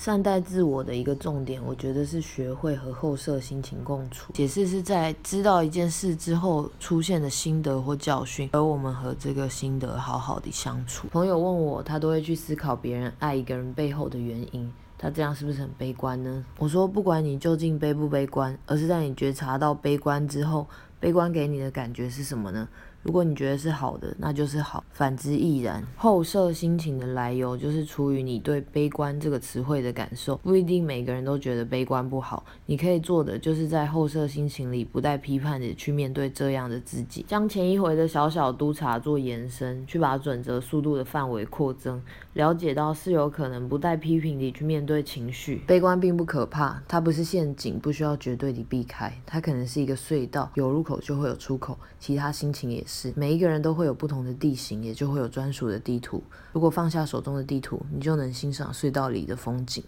善待自我的一个重点，我觉得是学会和后设心情共处。解释是在知道一件事之后出现的心得或教训，而我们和这个心得好好的相处。朋友问我，他都会去思考别人爱一个人背后的原因，他这样是不是很悲观呢？我说，不管你究竟悲不悲观，而是在你觉察到悲观之后，悲观给你的感觉是什么呢？如果你觉得是好的，那就是好；反之亦然。后设心情的来由，就是出于你对悲观这个词汇的感受。不一定每个人都觉得悲观不好。你可以做的，就是在后设心情里，不带批判的去面对这样的自己，将前一回的小小督察做延伸，去把准则速度的范围扩增，了解到是有可能不带批评地去面对情绪。悲观并不可怕，它不是陷阱，不需要绝对地避开。它可能是一个隧道，有入口就会有出口。其他心情也。是每一个人都会有不同的地形，也就会有专属的地图。如果放下手中的地图，你就能欣赏隧道里的风景。